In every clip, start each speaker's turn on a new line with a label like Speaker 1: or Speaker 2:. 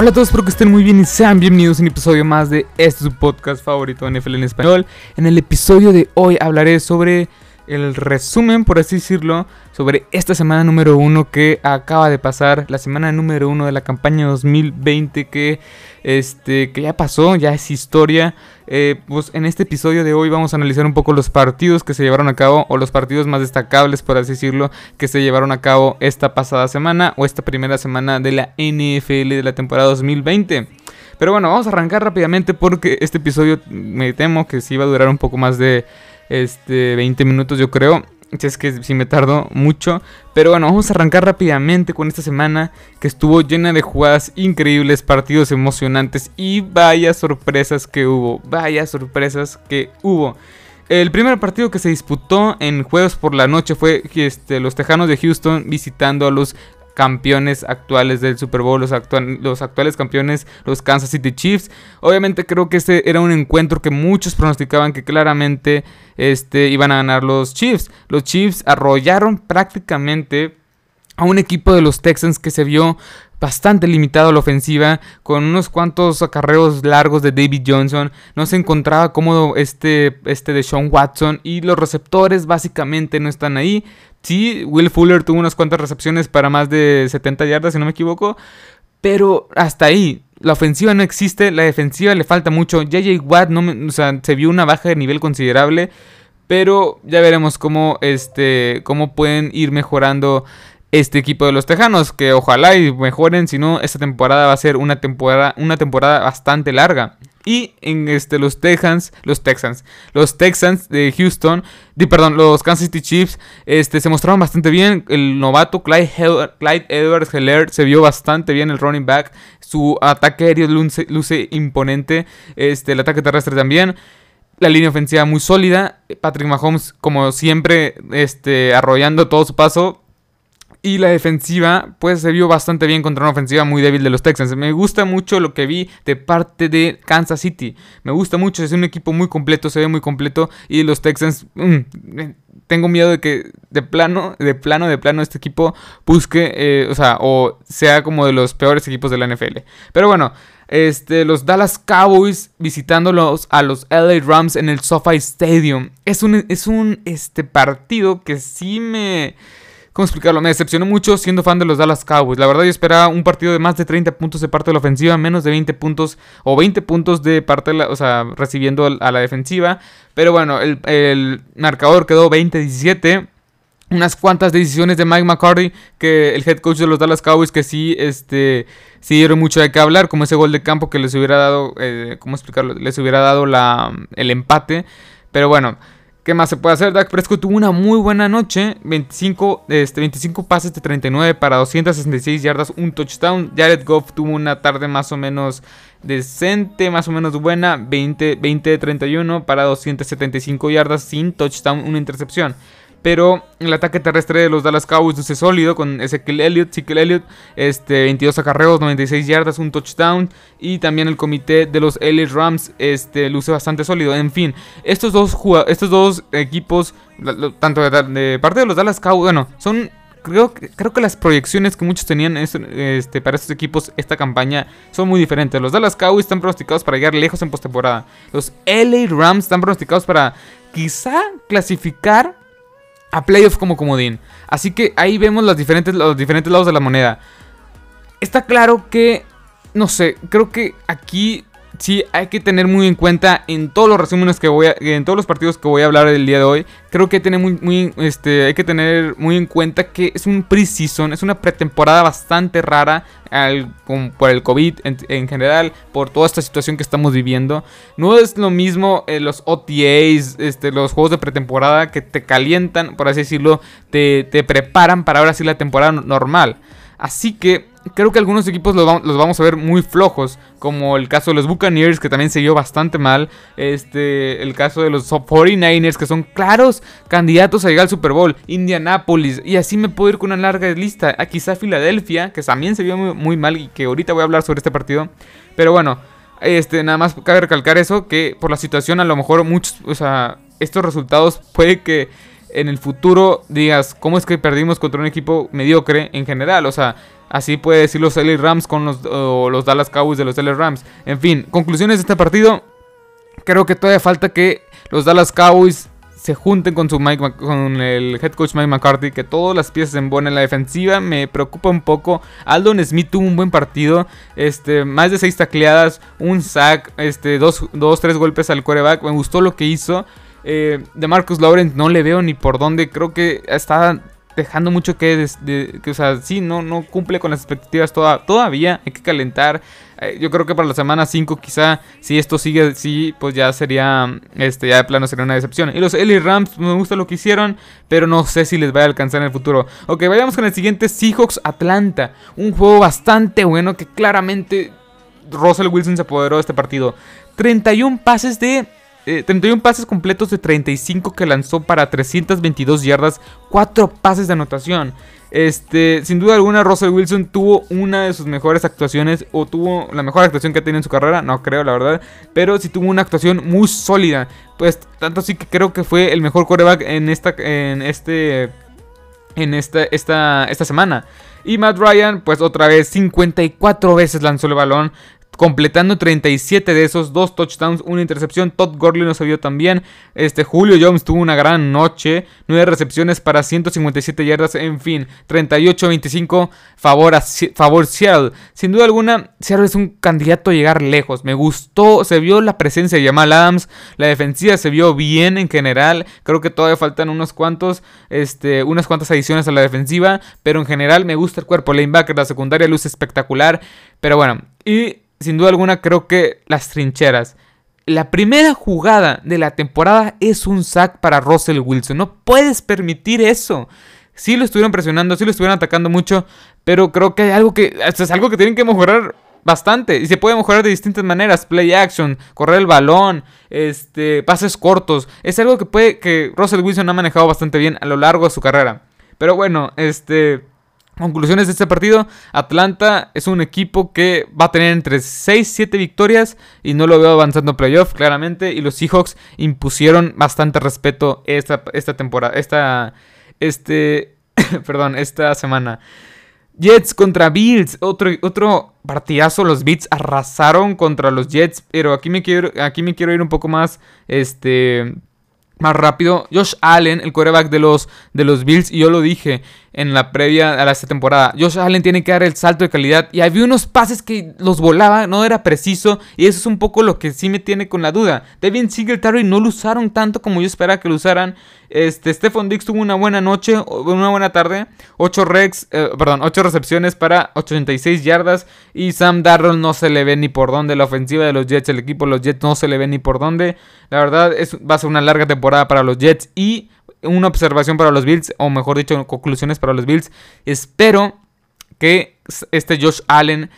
Speaker 1: Hola a todos, espero que estén muy bien y sean bienvenidos a un episodio más de este su podcast favorito NFL en español. En el episodio de hoy hablaré sobre el resumen, por así decirlo, sobre esta semana número uno que acaba de pasar, la semana número uno de la campaña 2020 que, este, que ya pasó, ya es historia. Eh, pues en este episodio de hoy vamos a analizar un poco los partidos que se llevaron a cabo o los partidos más destacables, por así decirlo, que se llevaron a cabo esta pasada semana o esta primera semana de la NFL de la temporada 2020. Pero bueno, vamos a arrancar rápidamente porque este episodio me temo que sí va a durar un poco más de este, 20 minutos yo creo. Si es que si me tardo mucho. Pero bueno, vamos a arrancar rápidamente con esta semana que estuvo llena de jugadas increíbles, partidos emocionantes y vaya sorpresas que hubo. Vaya sorpresas que hubo. El primer partido que se disputó en jueves por la noche fue este, los Tejanos de Houston visitando a los campeones actuales del Super Bowl, los, actuales campeones, los Kansas City Chiefs. Obviamente creo que este era un encuentro que muchos pronosticaban que claramente este, iban a ganar los Chiefs. Los Chiefs arrollaron prácticamente a un equipo de los Texans que se vio bastante limitado la ofensiva, con unos cuantos acarreos largos de David Johnson. No se encontraba cómodo este, este de Sean Watson y los receptores básicamente no están ahí. Sí, Will Fuller tuvo unas cuantas recepciones para más de 70 yardas, si no me equivoco. Pero hasta ahí, la ofensiva no existe, la defensiva le falta mucho. JJ Watt no se vio una baja de nivel considerable. Pero ya veremos cómo, este, cómo pueden ir mejorando este equipo de los Tejanos. Que ojalá y mejoren. Si no, esta temporada va a ser una temporada, una temporada bastante larga. Y en este, los Texans, los Texans, los Texans de Houston, perdón, los Kansas City Chiefs, este, se mostraron bastante bien. El novato Clyde, Edwards Heller se vio bastante bien el running back. Su ataque aéreo luce, imponente. Este, el ataque terrestre también. La línea ofensiva muy sólida. Patrick Mahomes, como siempre, este, arrollando todo su paso. Y la defensiva, pues se vio bastante bien contra una ofensiva muy débil de los Texans. Me gusta mucho lo que vi de parte de Kansas City. Me gusta mucho, es un equipo muy completo, se ve muy completo. Y los Texans, mm, tengo miedo de que de plano, de plano, de plano este equipo busque, eh, o sea, o sea como de los peores equipos de la NFL. Pero bueno, este, los Dallas Cowboys visitándolos a los LA Rams en el SoFi Stadium. Es un, es un este, partido que sí me ¿Cómo explicarlo? Me decepcionó mucho siendo fan de los Dallas Cowboys. La verdad yo esperaba un partido de más de 30 puntos de parte de la ofensiva, menos de 20 puntos o 20 puntos de parte de la, o sea, recibiendo a la defensiva. Pero bueno, el, marcador quedó 20-17 unas cuantas decisiones de Mike McCarthy, que el head coach de los Dallas Cowboys, que sí, este, sí dieron mucho de qué hablar, como ese gol de campo que les hubiera dado, eh, ¿cómo explicarlo? Les hubiera dado la, el empate. Pero bueno, ¿Qué más se puede hacer? Dak Prescott tuvo una muy buena noche. 25, este, 25 pases de 39 para 266 yardas, un touchdown. Jared Goff tuvo una tarde más o menos decente, más o menos buena. 20, 20 de 31 para 275 yardas sin touchdown, una intercepción. Pero el ataque terrestre de los Dallas Cowboys luce sólido con Ezekiel Elliott, Ezekiel Elliott, este, 22 acarreos, 96 yardas, un touchdown. Y también el comité de los LA Rams este, luce bastante sólido. En fin, estos dos, estos dos equipos, tanto de, parte de los Dallas Cowboys, bueno, son Creo, creo, que las proyecciones que muchos tenían este, para estos equipos esta campaña son muy diferentes. Los Dallas Cowboys están pronosticados para llegar lejos en postemporada. Los LA Rams están pronosticados para quizá clasificar a playoff como comodín. Así que ahí vemos los diferentes, los diferentes lados de la moneda. Está claro que, no sé, creo que aquí sí hay que tener muy en cuenta en todos los resúmenes que voy a, en todos los partidos que voy a hablar el día de hoy. Creo que, tener muy, este, hay que tener muy en cuenta que es un pre-season, es una pretemporada bastante rara por el COVID en, general, por toda esta situación que estamos viviendo. No es lo mismo eh, los OTAs, este, los juegos de pretemporada que te calientan, por así decirlo, te, te preparan para ahora sí la temporada normal. Así que creo que algunos equipos los, vamos a ver muy flojos, como el caso de los Buccaneers, que también se vio bastante mal. Este, el caso de los 49ers, que son claros candidatos a llegar al Super Bowl. Indianapolis, y así me puedo ir con una larga lista. A quizá Filadelfia, que también se vio muy, mal y que ahorita voy a hablar sobre este partido. Pero bueno, este, nada más cabe recalcar eso, que por la situación a lo mejor muchos, o sea, estos resultados puede que en el futuro digas, ¿cómo es que perdimos contra un equipo mediocre en general? O sea, así puede decir los LA Rams con los, los Dallas Cowboys de los LA Rams. En fin, conclusiones de este partido. Creo que todavía falta que los Dallas Cowboys se junten con, su Mike, con el head coach Mike McCarthy, que todas las piezas se embonen en la defensiva, me preocupa un poco. Aldon Smith tuvo un buen partido, este, más de 6 tacleadas, un sack, este, dos, dos, tres golpes al quarterback, me gustó lo que hizo. Eh, de Marcus Lawrence no le veo ni por dónde, creo que está dejando mucho que, que o sea, sí, no, no cumple con las expectativas todavía, hay que calentar. Eh, yo creo que para la semana 5 quizá, si esto sigue sí, pues ya sería, este, ya de plano sería una decepción. Y los LA Rams, me gusta lo que hicieron, pero no sé si les va a alcanzar en el futuro. Ok, vayamos con el siguiente, Seahawks Atlanta. Un juego bastante bueno que claramente Russell Wilson se apoderó de este partido. 31 pases de 31 eh, pases completos de 35 que lanzó para 322 yardas, 4 pases de anotación. Este, sin duda alguna, Russell Wilson tuvo una de sus mejores actuaciones, o tuvo la mejor actuación que ha tenido en su carrera, no creo, la verdad, pero sí tuvo una actuación muy sólida. Pues tanto así que creo que fue el mejor quarterback en esta, en este, en esta, esta, esta semana. Y Matt Ryan, pues otra vez 54 veces lanzó el balón, completando 37 de esos, dos touchdowns, una intercepción. Todd Gurley nos vio también. Este Julio Jones tuvo una gran noche, 9 recepciones para 157 yardas, en fin, 38-25 favor a favor Seattle. Sin duda alguna, Seattle es un candidato a llegar lejos. Me gustó, se vio la presencia de Jamal Adams, la defensiva se vio bien en general. Creo que todavía faltan unos cuantos este unas cuantas adiciones a la defensiva, pero en general me gusta el cuerpo lanebacker, la secundaria luce espectacular, pero bueno, y sin duda alguna creo que las trincheras. La primera jugada de la temporada es un sack para Russell Wilson. No puedes permitir eso. Sí lo estuvieron presionando, sí lo estuvieron atacando mucho, pero creo que hay algo que es algo que tienen que mejorar bastante y se puede mejorar de distintas maneras, play action, correr el balón, este, pases cortos. Es algo que puede que Russell Wilson ha manejado bastante bien a lo largo de su carrera. Pero bueno, este Conclusiones de este partido, Atlanta es un equipo que va a tener entre 6 y 7 victorias y no lo veo avanzando playoff claramente y los Seahawks impusieron bastante respeto esta, esta temporada, esta, este, perdón, esta semana. Jets contra Bills, otro, otro partidazo, los Beats arrasaron contra los Jets, pero aquí me quiero, aquí me quiero ir un poco más, este, más rápido. Josh Allen, el quarterback de los, de los Bills, y yo lo dije en la previa a esta temporada. Josh Allen tiene que dar el salto de calidad. Y había unos pases que los volaba, no era preciso. Y eso es un poco lo que sí me tiene con la duda. Devin Singletary no lo usaron tanto como yo esperaba que lo usaran. Este, Stephon Dix tuvo una buena noche, una buena tarde. 8 rex, eh, perdón, 8 recepciones para 86 yardas. Y Sam Darnold no se le ve ni por dónde. La ofensiva de los Jets, el equipo de los Jets no se le ve ni por dónde. La verdad, es, va a ser una larga temporada para los Jets. Y una observación para los Bills, o mejor dicho, conclusiones para los Bills. Espero que este Josh Allen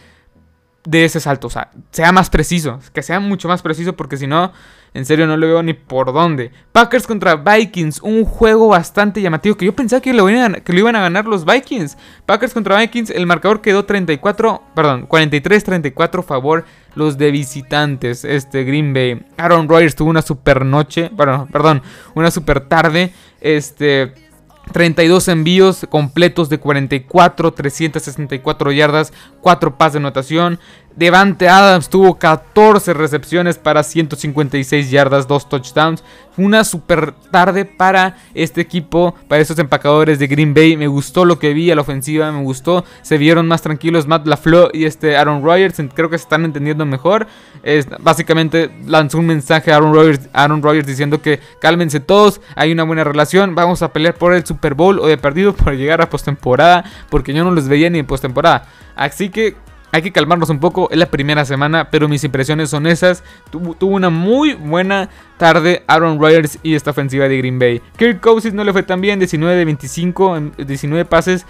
Speaker 1: de ese salto, o sea, sea más preciso, que sea mucho más preciso, porque si no, en serio no lo veo ni por dónde. Packers contra Vikings, un juego bastante llamativo que yo pensaba que lo, iban a, que lo iban a ganar los Vikings. Packers contra Vikings, el marcador quedó 34, perdón, 43-34 favor los de visitantes, este Green Bay. Aaron Rodgers tuvo una super noche, bueno, perdón, una super tarde, este 32 envíos completos de 44, 364 yardas, 4 pases de anotación. Devante Adams tuvo 14 recepciones para 156 yardas, 2 touchdowns. Una super tarde para este equipo, para estos empacadores de Green Bay. Me gustó lo que vi a la ofensiva, me gustó. Se vieron más tranquilos Matt LaFleur y este Aaron Rodgers. Creo que se están entendiendo mejor. Es, básicamente lanzó un mensaje a Aaron Rodgers, Aaron Rodgers diciendo que cálmense todos, hay una buena relación, vamos a pelear por el Super Bowl o de perdido por llegar a postemporada, porque yo no los veía ni en postemporada. Así que hay que calmarnos un poco, es la primera semana, pero mis impresiones son esas. tuvo una muy buena tarde Aaron Rodgers y esta ofensiva de Green Bay. Kirk Cousins no le fue tan bien, 19 de 25, 19 pases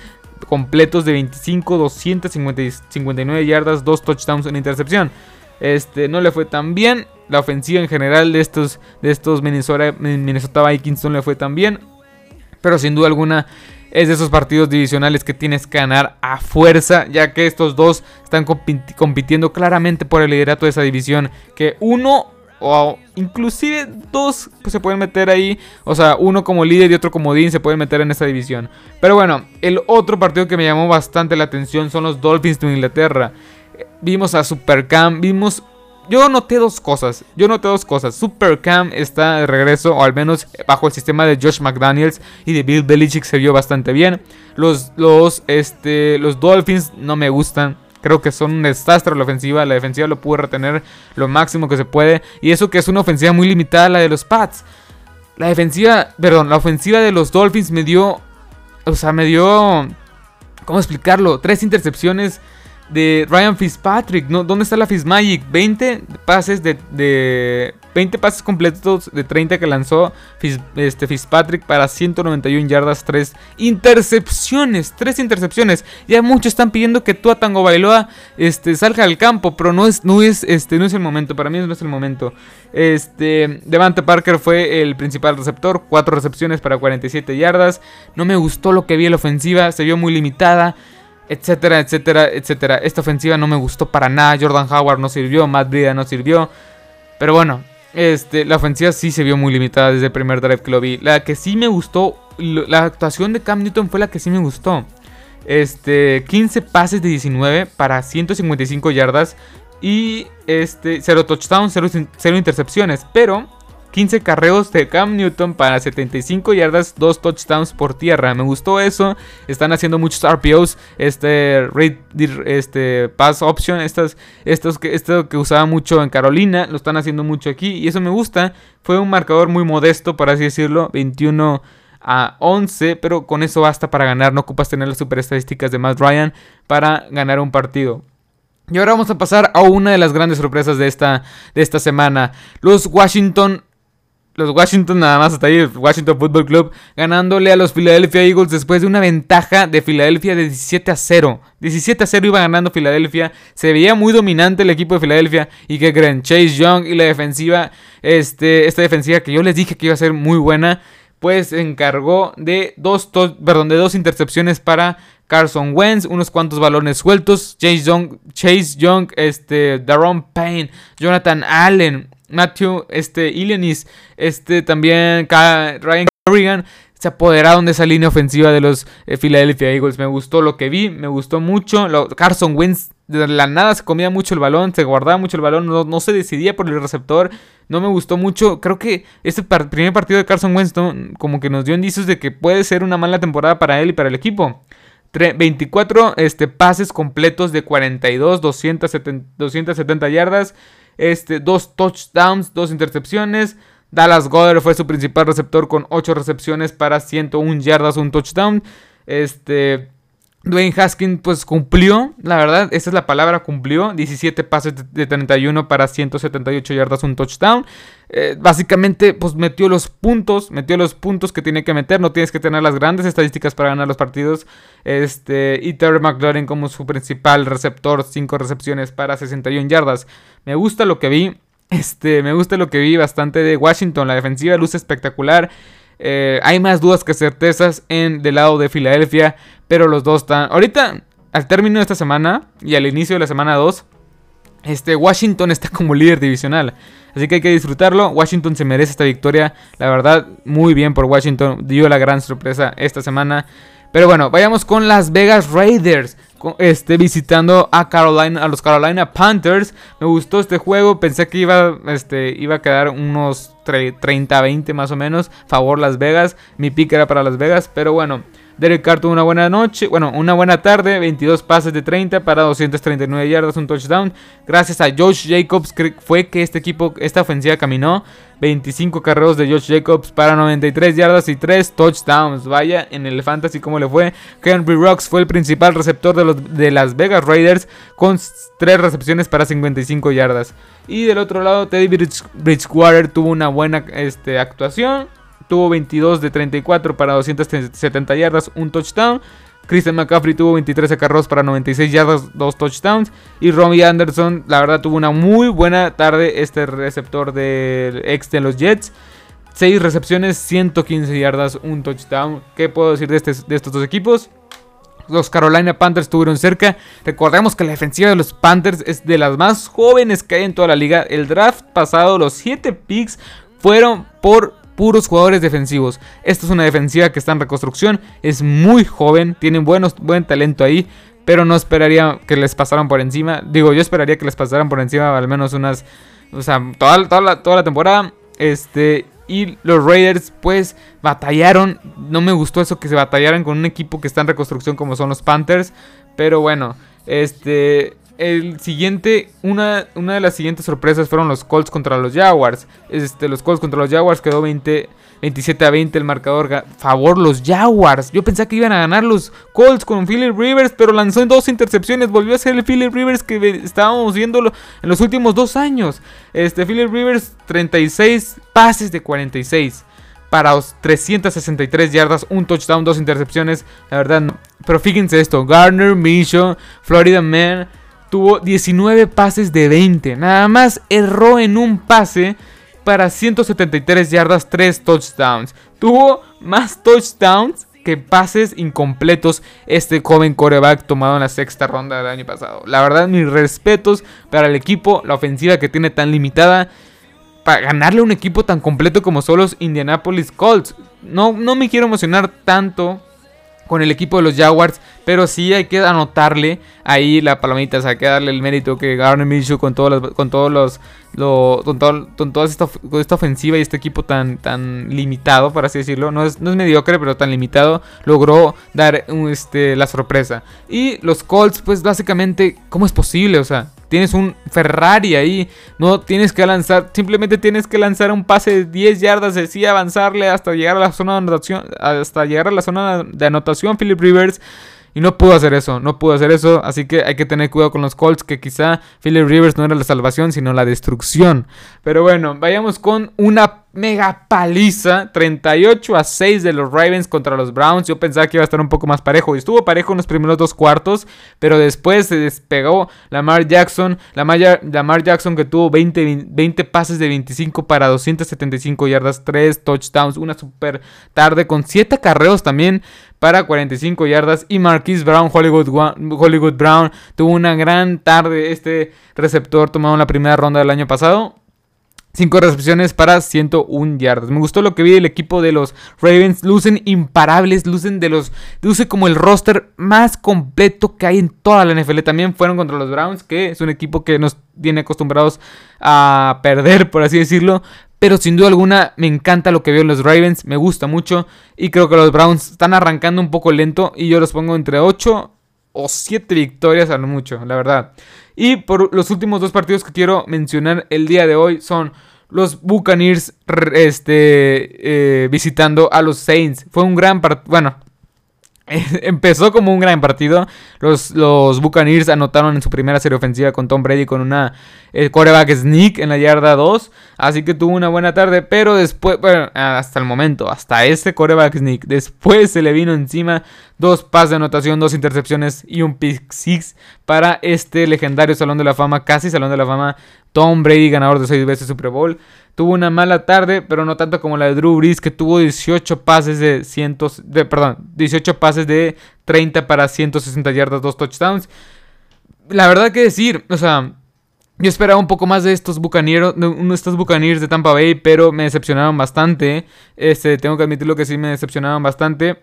Speaker 1: completos de 25, 259 yardas, 2 touchdowns en intercepción. Este, no le fue tan bien. La ofensiva en general de estos, de estos Minnesota, Minnesota Vikings no le fue tan bien. Pero sin duda alguna es de esos partidos divisionales que tienes que ganar a fuerza, ya que estos dos están compitiendo claramente por el liderato de esa división. Que uno o inclusive dos pues, se pueden meter ahí. O sea, uno como líder y otro como Dean se pueden meter en esta división. Pero bueno, el otro partido que me llamó bastante la atención son los Dolphins de Inglaterra. Vimos a Supercam, vimos yo noté dos cosas. Yo noté dos cosas. Supercam está de regreso, o al menos bajo el sistema de Josh McDaniels y de Bill Belichick se vio bastante bien. Los, los, este, los Dolphins no me gustan. Creo que son un desastre la ofensiva. La defensiva lo pudo retener lo máximo que se puede. Y eso que es una ofensiva muy limitada, la de los Pats. La defensiva, perdón, la ofensiva de los Dolphins me dio. O sea, me dio. ¿Cómo explicarlo? Tres intercepciones de Ryan Fitzpatrick. ¿no? ¿Dónde está la Fitzmagic? 20 pases de, 20 pases completos de 30 que lanzó este, Fitzpatrick para 191 yardas, 3 intercepciones, 3 intercepciones. Ya muchos están pidiendo que Tua Tango Bailoa este, salga al campo, pero no es, no es, este, no es el momento, para mí no es el momento. Este, Devante Parker fue el principal receptor, 4 recepciones para 47 yardas. No me gustó lo que vi en la ofensiva, se vio muy limitada etcétera, etcétera, etcétera. Esta ofensiva no me gustó para nada. Jordan Howard no sirvió, Matt Brida no sirvió. Pero bueno, este, la ofensiva sí se vio muy limitada desde el primer drive que lo vi. La que sí me gustó, la actuación de Cam Newton fue la que sí me gustó. Este, 15 pases de 19 para 155 yardas y este 0 touchdowns, 0 intercepciones, pero 15 carreos de Cam Newton para 75 yardas, 2 touchdowns por tierra. Me gustó eso. Están haciendo muchos RPOs, este, este pass option, estas, estos que, esto que usaba mucho en Carolina, lo están haciendo mucho aquí y eso me gusta. Fue un marcador muy modesto, por así decirlo, 21 a 11, pero con eso basta para ganar. No ocupas tener las super estadísticas de Matt Ryan para ganar un partido. Y ahora vamos a pasar a una de las grandes sorpresas de esta, de esta semana. Los Washington los Washington nada más hasta ahí, el Washington Football Club, ganándole a los Philadelphia Eagles después de una ventaja de Filadelfia de 17 a 0. 17 a 0 iba ganando Filadelfia, se veía muy dominante el equipo de Filadelfia y que creen, Chase Young y la defensiva, este, esta defensiva que yo les dije que iba a ser muy buena, pues se encargó de dos, perdón, de dos intercepciones para Carson Wentz, unos cuantos balones sueltos, Chase Young, Chase Young, este, Daron Payne, Jonathan Allen, Matthew, este, Ilianis, este, también Ryan Kerrigan se apoderaron de esa línea ofensiva de los eh, Philadelphia Eagles. Me gustó lo que vi, me gustó mucho. Carson Wentz de la nada se comía mucho el balón, se guardaba mucho el balón, no, se decidía por el receptor. No me gustó mucho. Creo que este primer partido de Carson Wentz como que nos dio indicios de que puede ser una mala temporada para él y para el equipo. 24 este, pases completos de 42, 270, 270 yardas este, dos touchdowns, dos intercepciones. Dallas Goddard fue su principal receptor con 8 recepciones para 101 yardas, un touchdown. Este, Dwayne Haskins pues cumplió, la verdad, esa es la palabra, cumplió. 17 pases de 31 para 178 yardas, un touchdown. Eh, básicamente pues metió los puntos, metió los puntos que tiene que meter. No tienes que tener las grandes estadísticas para ganar los partidos. Este, y Terry McLaurin como su principal receptor, 5 recepciones para 61 yardas. Me gusta lo que vi. Este, me gusta lo que vi bastante de Washington. La defensiva luce espectacular. Eh, hay más dudas que certezas en del lado de Filadelfia, pero los dos están... Ahorita, al término de esta semana y al inicio de la semana 2, este, Washington está como líder divisional. Así que hay que disfrutarlo. Washington se merece esta victoria. La verdad, muy bien por Washington. Dio la gran sorpresa esta semana. Pero bueno, vayamos con Las Vegas Raiders. Este, visitando a Carolina, a los Carolina Panthers. Me gustó este juego. Pensé que iba, este, iba a quedar unos 30-20 más o menos. Favor Las Vegas. Mi pick era para Las Vegas. Pero bueno. Derek Carr tuvo una buena noche, bueno, una buena tarde, 22 pases de 30 para 239 yardas, un touchdown. Gracias a Josh Jacobs fue que este equipo, esta ofensiva caminó. 25 carreros de Josh Jacobs para 93 yardas y 3 touchdowns. Vaya, en el fantasy cómo le fue. Henry Rocks fue el principal receptor de, los, de las Vegas Raiders con 3 recepciones para 55 yardas. Y del otro lado, Teddy Bridgewater tuvo una buena este, actuación tuvo 22 de 34 para 270 yardas, un touchdown. Christian McCaffrey tuvo 23 carros para 96 yardas, dos touchdowns. Y Robbie Anderson, la verdad, tuvo una muy buena tarde este receptor del ex de los Jets. 6 recepciones, 115 yardas, un touchdown. ¿Qué puedo decir de, este, de estos dos equipos? los Carolina Panthers estuvieron cerca. Recordemos que la defensiva de los Panthers es de las más jóvenes que hay en toda la liga. El draft pasado, los 7 picks fueron por puros jugadores defensivos. Esta es una defensiva que está en reconstrucción, es muy joven, tienen buenos, buen talento ahí, pero no esperaría que les pasaran por encima. Digo, yo esperaría que les pasaran por encima al menos unas, o sea, toda, toda, la, toda la temporada. Este, y los Raiders pues batallaron. No me gustó eso que se batallaran con un equipo que está en reconstrucción como son los Panthers. Pero bueno, este el siguiente, una, una de las siguientes sorpresas fueron los Colts contra los Jaguars. Este, los Colts contra los Jaguars quedó 20, 27 a 20 el marcador. Favor los Jaguars. Yo pensaba que iban a ganar los Colts con Philip Rivers, pero lanzó en dos intercepciones. Volvió a ser el Philip Rivers que estábamos viendo en los últimos dos años. Este, Philip Rivers, 36 pases de 46 para 363 yardas, un touchdown, dos intercepciones. La verdad. Pero fíjense esto: Garner, Micho, Florida Man tuvo 19 pases de 20. Nada más erró en un pase para 173 yardas, 3 touchdowns. Tuvo más touchdowns que pases incompletos este joven coreback tomado en la sexta ronda del año pasado. La verdad, mis respetos para el equipo, la ofensiva que tiene tan limitada. Para ganarle a un equipo tan completo como son los Indianapolis Colts. No, no me quiero emocionar tanto con el equipo de los Jaguars, pero sí hay que anotarle ahí la palomita, o sea, hay que darle el mérito que Garner Minshew con todos los, con todos los, con, con, toda esta, esta, ofensiva y este equipo tan, tan limitado, por así decirlo, no es, no es mediocre, pero tan limitado, logró dar este, la sorpresa. Y los Colts, pues básicamente, ¿cómo es posible? O sea, tienes un Ferrari ahí, no tienes que lanzar, simplemente tienes que lanzar un pase de 10 yardas, así avanzarle hasta llegar a la zona de anotación, hasta llegar a la zona de anotación Philip Rivers. Y no pudo hacer eso, no pudo hacer eso. Así que hay que tener cuidado con los Colts, que quizá Philip Rivers no era la salvación, sino la destrucción. Pero bueno, vayamos con una mega paliza, 38 a 6 de los Ravens contra los Browns. Yo pensaba que iba a estar un poco más parejo. Y estuvo parejo en los primeros dos cuartos, pero después se despegó Lamar Jackson, Lamar, Lamar Jackson que tuvo 20, 20 pases de 25 para 275 yardas, 3 touchdowns, una super tarde con 7 carreos también para 45 yardas. Y Marquise Brown, Hollywood Brown tuvo una gran tarde este receptor. Tomado en la primera ronda del año pasado 5 recepciones para 101 yardas. Me gustó lo que vi del equipo de los Ravens. Lucen imparables, lucen de los. Luce como el roster más completo que hay en toda la NFL. También fueron contra los Browns, que es un equipo que nos tiene acostumbrados a perder, por así decirlo. Pero sin duda alguna me encanta lo que veo en los Ravens. Me gusta mucho. Y creo que los Browns están arrancando un poco lento. Y yo los pongo entre 8 o 7 victorias a lo mucho, la verdad. Y por los últimos dos partidos que quiero mencionar el día de hoy son los Buccaneers este, eh, visitando a los Saints. Fue un gran partido. Bueno, empezó como un gran partido. Los, los Buccaneers anotaron en su primera serie ofensiva con Tom Brady con una coreback sneak en la yarda 2. Así que tuvo una buena tarde. Pero después, bueno, hasta el momento, hasta ese coreback sneak. Después se le vino encima dos pases de anotación, dos intercepciones y un pick six para este legendario Salón de la Fama, casi Salón de la Fama. Tom Brady, ganador de seis veces Super Bowl. Tuvo una mala tarde, pero no tanto como la de Drew Brees, que tuvo 18 pases de cientos, de, perdón, 18 pases de 30 para 160 yardas, dos touchdowns. La verdad que decir, o sea, yo esperaba un poco más de estos bucaneros, de estos bucaneros de Tampa Bay, pero me decepcionaron bastante. Este, tengo que admitirlo que sí me decepcionaron bastante.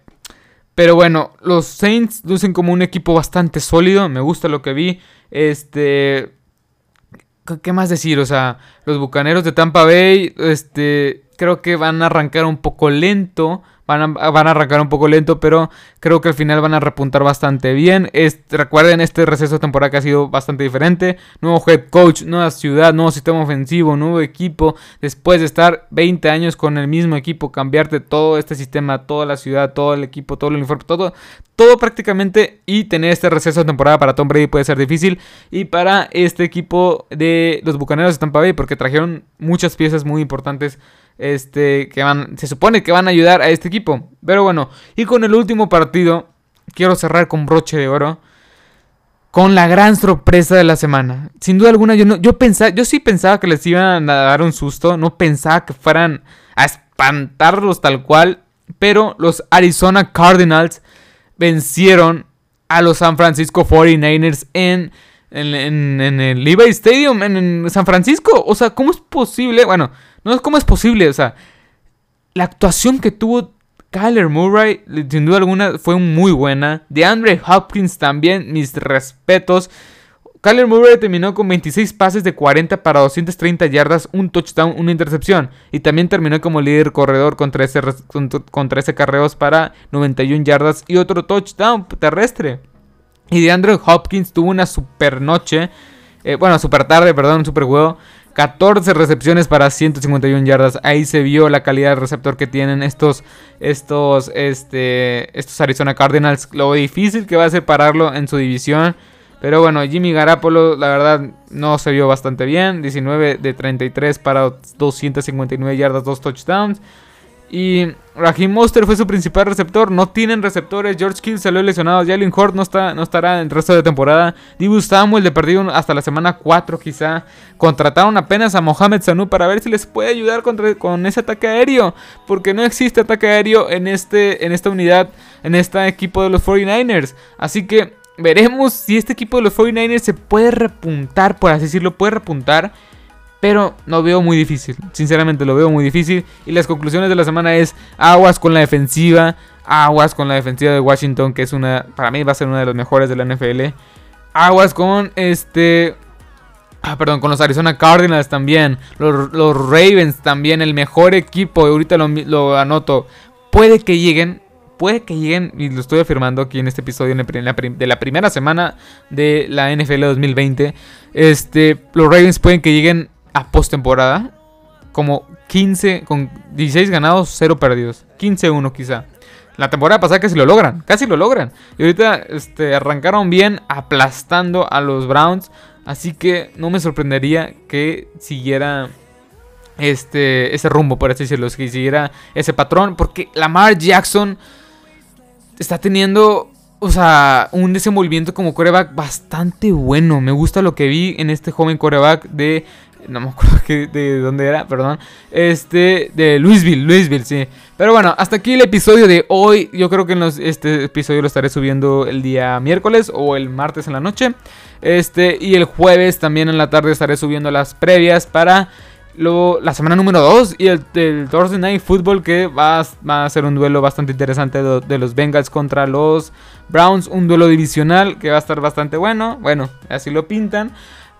Speaker 1: Pero bueno, los Saints lucen como un equipo bastante sólido. Me gusta lo que vi. Este. ¿Qué más decir? O sea, los bucaneros de Tampa Bay. Este. Creo que van a arrancar un poco lento. Van a, arrancar un poco lento, pero creo que al final van a repuntar bastante bien. recuerden, este receso de temporada que ha sido bastante diferente. Nuevo head coach, nueva ciudad, nuevo sistema ofensivo, nuevo equipo. Después de estar 20 años con el mismo equipo, cambiarte todo este sistema, toda la ciudad, todo el equipo, todo el uniforme, todo, todo prácticamente. Y tener este receso de temporada para Tom Brady puede ser difícil. Y para este equipo de los Bucaneros de Tampa Bay, porque trajeron muchas piezas muy importantes este, que van, se supone que van a ayudar a este equipo. Pero bueno, y con el último partido, quiero cerrar con broche de oro. Con la gran sorpresa de la semana. Sin duda alguna, yo, no, yo, pensaba, yo sí pensaba que les iban a dar un susto. No pensaba que fueran a espantarlos tal cual. Pero los Arizona Cardinals vencieron a los San Francisco 49ers en, en, el Levi Stadium en, San Francisco. O sea, ¿cómo es posible? Bueno, no es cómo es posible, o sea, la actuación que tuvo Kyler Murray, sin duda alguna, fue muy buena. De Andre Hopkins también, mis respetos. Kyler Murray terminó con 26 pases de 40 para 230 yardas, un touchdown, una intercepción. Y también terminó como líder corredor con 13, con 13 carreos para 91 yardas y otro touchdown terrestre. Y de Andrew Hopkins tuvo una super noche. Eh, bueno, super tarde, perdón, un super juego. 14 recepciones para 151 yardas. Ahí se vio la calidad de receptor que tienen estos, estos, este, estos Arizona Cardinals. Lo difícil que va a ser pararlo en su división. Pero bueno, Jimmy Garapolo, la verdad, no se vio bastante bien. 19 de 33 para 259 yardas, 2 touchdowns. Y Raheem Monster fue su principal receptor. No tienen receptores. George Kill salió lesionado. Jalen Hort no, está, no estará el resto de temporada. Dibu Samuel de perdido hasta la semana 4 quizá. Contrataron apenas a Mohamed Sanu para ver si les puede ayudar con ese ataque aéreo. Porque no existe ataque aéreo en, este, en esta unidad, en este equipo de los 49ers. Así que veremos si este equipo de los 49ers se puede repuntar, por así decirlo, puede repuntar. Pero lo veo muy difícil. Sinceramente lo veo muy difícil. Y las conclusiones de la semana es aguas con la defensiva. Aguas con la defensiva de Washington. Que es una. Para mí va a ser una de las mejores de la NFL. Aguas con este. Ah, perdón, con los Arizona Cardinals también. Los, Ravens también. El mejor equipo. Ahorita lo, anoto. Puede que lleguen puede que lleguen, y lo estoy afirmando aquí en este episodio de la primera semana de la NFL 2020, este, los Ravens pueden que lleguen a postemporada como 15 con 16 ganados, 0 perdidos. 15-1 quizá. La temporada pasada casi lo logran, casi lo logran. Y ahorita este, arrancaron bien aplastando a los Browns. Así que no me sorprendería que siguiera este, ese rumbo, por así decirlo. Que siguiera ese patrón. Porque Lamar Jackson está teniendo, o sea, un desenvolvimiento como coreback bastante bueno. Me gusta lo que vi en este joven coreback de no me acuerdo de dónde era, perdón. Este, de Louisville, Louisville, sí. Pero bueno, hasta aquí el episodio de hoy. Yo creo que este episodio lo estaré subiendo el día miércoles o el martes en la noche. Este, y el jueves también en la tarde estaré subiendo las previas para lo, la semana número 2 y el, Thursday Night Football que va, va, a ser un duelo bastante interesante de, de, los Bengals contra los Browns. Un duelo divisional que va a estar bastante bueno. Bueno, así lo pintan.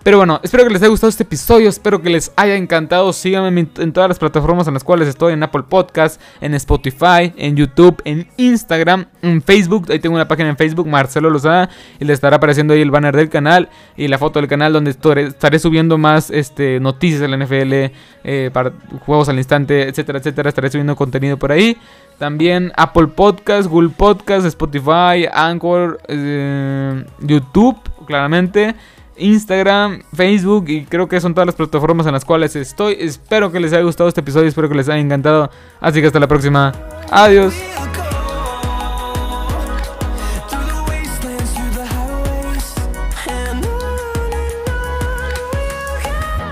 Speaker 1: Pero bueno, espero que les haya gustado este episodio, espero que les haya encantado. Síganme en todas las plataformas en las cuales estoy, en Apple Podcast, en Spotify, en YouTube, en Instagram, en Facebook. Ahí tengo una página en Facebook, Marcelo Lozada, y le estará apareciendo ahí el banner del canal y la foto del canal donde estaré, subiendo más este, noticias de la NFL, eh, para juegos al instante, etcétera, etcétera. Estaré subiendo contenido por ahí. También Apple Podcast, Google Podcast, Spotify, Anchor, eh, YouTube, claramente. Instagram, Facebook y creo que son todas las plataformas en las cuales estoy. Espero que les haya gustado este episodio, espero que les haya encantado. Así que hasta la próxima. Adiós.